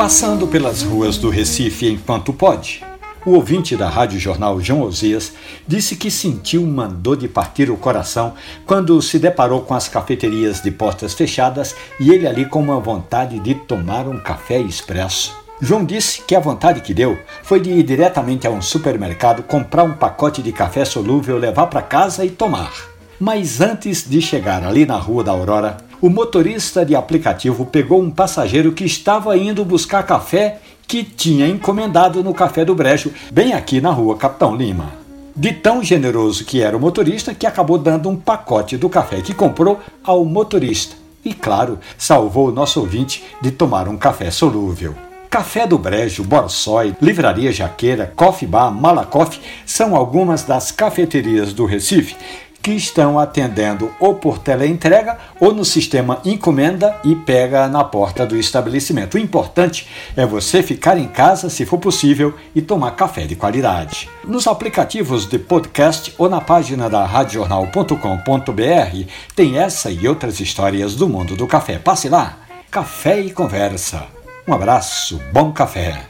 Passando pelas ruas do Recife enquanto pode, o ouvinte da Rádio Jornal João Osias disse que sentiu uma dor de partir o coração quando se deparou com as cafeterias de portas fechadas e ele ali com uma vontade de tomar um café expresso. João disse que a vontade que deu foi de ir diretamente a um supermercado, comprar um pacote de café solúvel, levar para casa e tomar. Mas antes de chegar ali na Rua da Aurora, o motorista de aplicativo pegou um passageiro que estava indo buscar café que tinha encomendado no Café do Brejo, bem aqui na Rua Capitão Lima. De tão generoso que era o motorista, que acabou dando um pacote do café que comprou ao motorista. E, claro, salvou o nosso ouvinte de tomar um café solúvel. Café do Brejo, Borsói, Livraria Jaqueira, Coffee Bar, Malacoff são algumas das cafeterias do Recife que estão atendendo ou por teleentrega ou no sistema encomenda e pega na porta do estabelecimento. O importante é você ficar em casa se for possível e tomar café de qualidade. Nos aplicativos de podcast ou na página da radiojornal.com.br tem essa e outras histórias do mundo do café. Passe lá. Café e conversa. Um abraço, bom café.